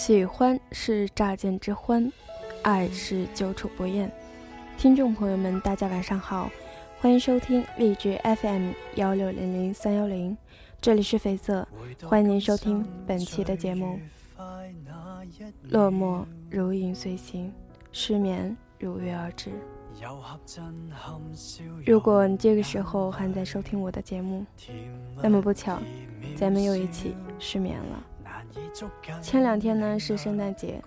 喜欢是乍见之欢，爱是久处不厌。听众朋友们，大家晚上好，欢迎收听荔枝 FM 幺六零零三幺零，这里是绯色，欢迎您收听本期的节目。落寞如影随形，失眠如约而至。如果你这个时候还在收听我的节目，那么不巧，咱们又一起失眠了。前两天呢是圣诞节，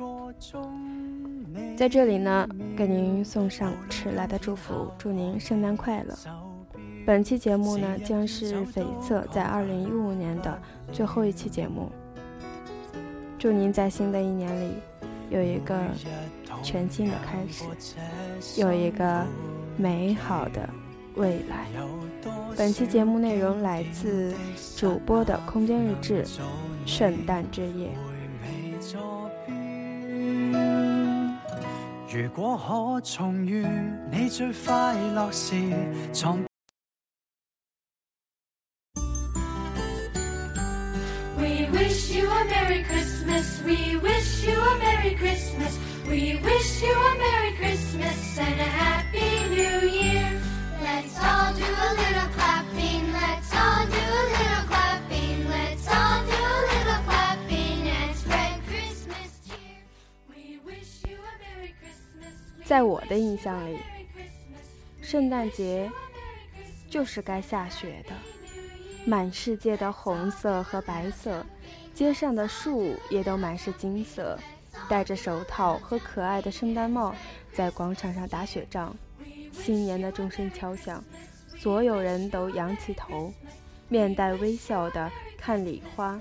在这里呢给您送上迟来的祝福，祝您圣诞快乐。本期节目呢将是绯色在二零一五年的最后一期节目，祝您在新的一年里有一个全新的开始，有一个美好的未来。本期节目内容来自主播的空间日志。圣诞之夜。如果可重遇你最快乐时，从。We wish you a Merry Christmas. We wish you a Merry Christmas. We wish you a Merry Christmas and a Happy New Year. 在我的印象里，圣诞节就是该下雪的。满世界的红色和白色，街上的树也都满是金色。戴着手套和可爱的圣诞帽，在广场上打雪仗。新年的钟声敲响，所有人都仰起头，面带微笑的看礼花。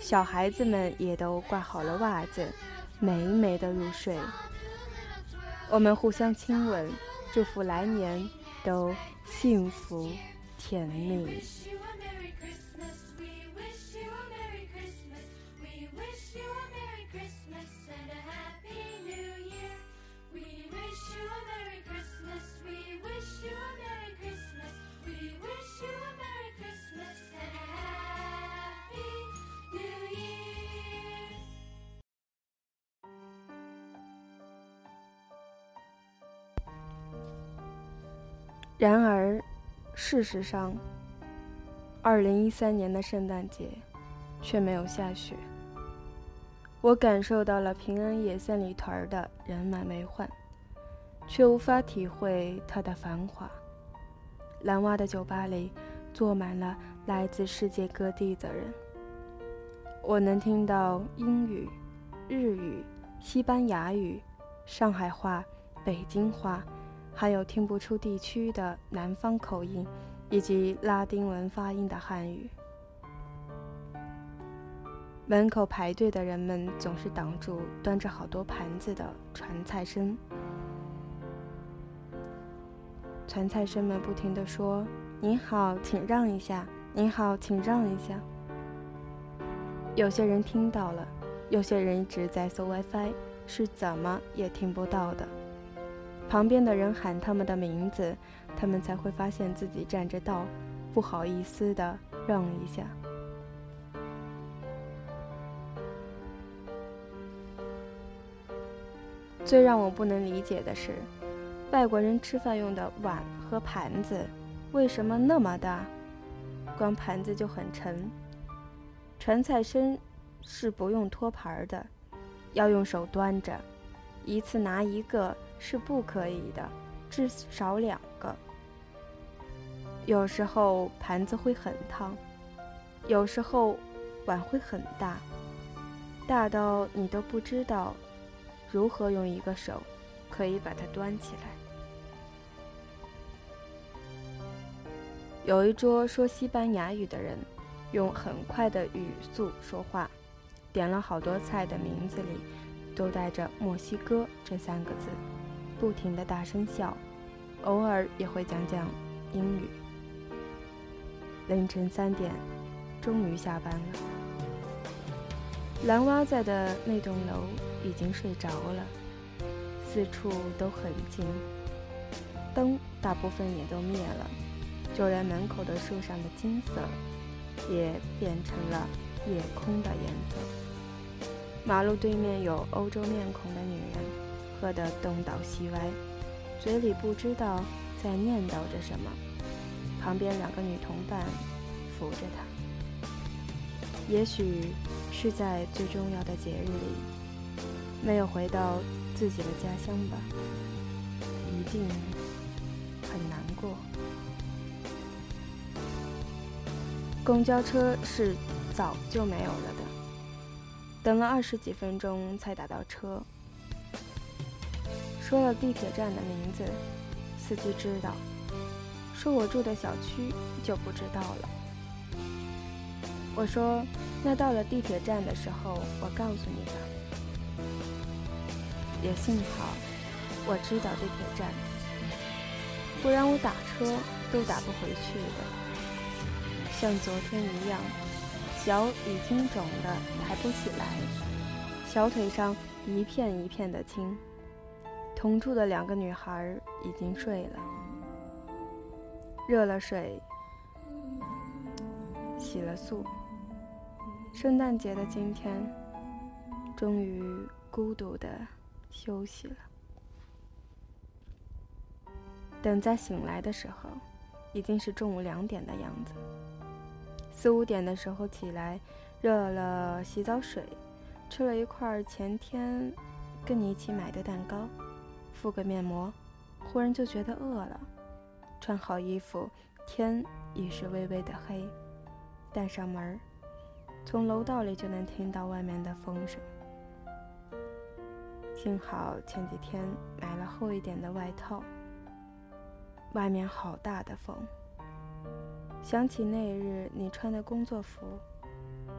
小孩子们也都挂好了袜子，美美的入睡。我们互相亲吻，祝福来年都幸福甜蜜。然而，事实上，二零一三年的圣诞节却没有下雪。我感受到了平安夜三里屯儿的人满为患，却无法体会它的繁华。蓝蛙的酒吧里坐满了来自世界各地的人，我能听到英语、日语、西班牙语、上海话、北京话。还有听不出地区的南方口音，以及拉丁文发音的汉语。门口排队的人们总是挡住端着好多盘子的传菜生，传菜生们不停地说：“您好，请让一下。”“您好，请让一下。”有些人听到了，有些人一直在搜 WiFi，是怎么也听不到的。旁边的人喊他们的名字，他们才会发现自己占着道，不好意思的让一下。最让我不能理解的是，外国人吃饭用的碗和盘子为什么那么大？光盘子就很沉。传菜生是不用托盘的，要用手端着，一次拿一个。是不可以的，至少两个。有时候盘子会很烫，有时候碗会很大，大到你都不知道如何用一个手可以把它端起来。有一桌说西班牙语的人，用很快的语速说话，点了好多菜的名字里都带着“墨西哥”这三个字。不停的大声笑，偶尔也会讲讲英语。凌晨三点，终于下班了。蓝蛙在的那栋楼已经睡着了，四处都很静，灯大部分也都灭了，就连门口的树上的金色，也变成了夜空的颜色。马路对面有欧洲面孔的女人，喝得东倒西歪，嘴里不知道在念叨着什么。旁边两个女同伴扶着她，也许是在最重要的节日里，没有回到自己的家乡吧，一定很难过。公交车是早就没有了的，等了二十几分钟才打到车。说了地铁站的名字，司机知道。说我住的小区就不知道了。我说，那到了地铁站的时候，我告诉你吧。也幸好，我知道地铁站，不然我打车都打不回去的。像昨天一样，脚已经肿得抬不起来，小腿上一片一片的青。同住的两个女孩已经睡了。热了水，洗了漱。圣诞节的今天，终于孤独的休息了。等再醒来的时候，已经是中午两点的样子。四五点的时候起来，热了洗澡水，吃了一块前天跟你一起买的蛋糕，敷个面膜，忽然就觉得饿了。穿好衣服，天已是微微的黑。带上门从楼道里就能听到外面的风声。幸好前几天买了厚一点的外套。外面好大的风。想起那日你穿的工作服，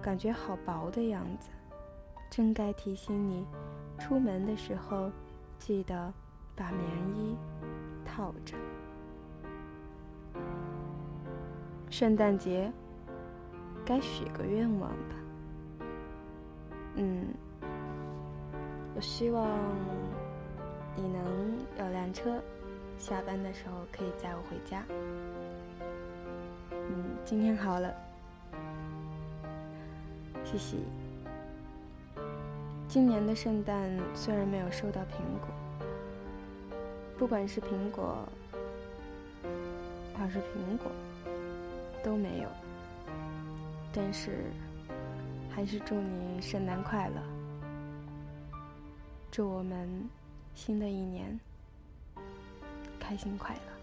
感觉好薄的样子，真该提醒你，出门的时候记得把棉衣套着。圣诞节该许个愿望吧。嗯，我希望你能有辆车，下班的时候可以载我回家。嗯，今天好了，嘻嘻。今年的圣诞虽然没有收到苹果，不管是苹果还是苹果。都没有，但是还是祝你圣诞快乐，祝我们新的一年开心快乐。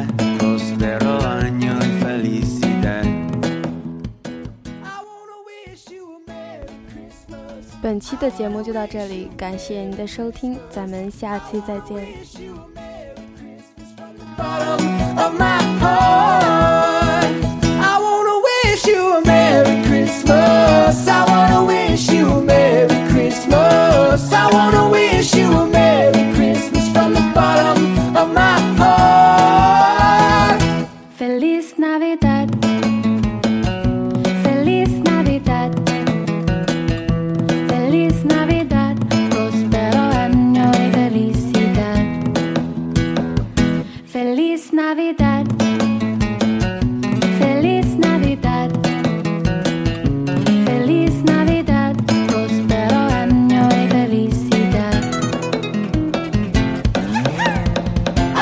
本期的节目就到这里，感谢您的收听，咱们下期再见。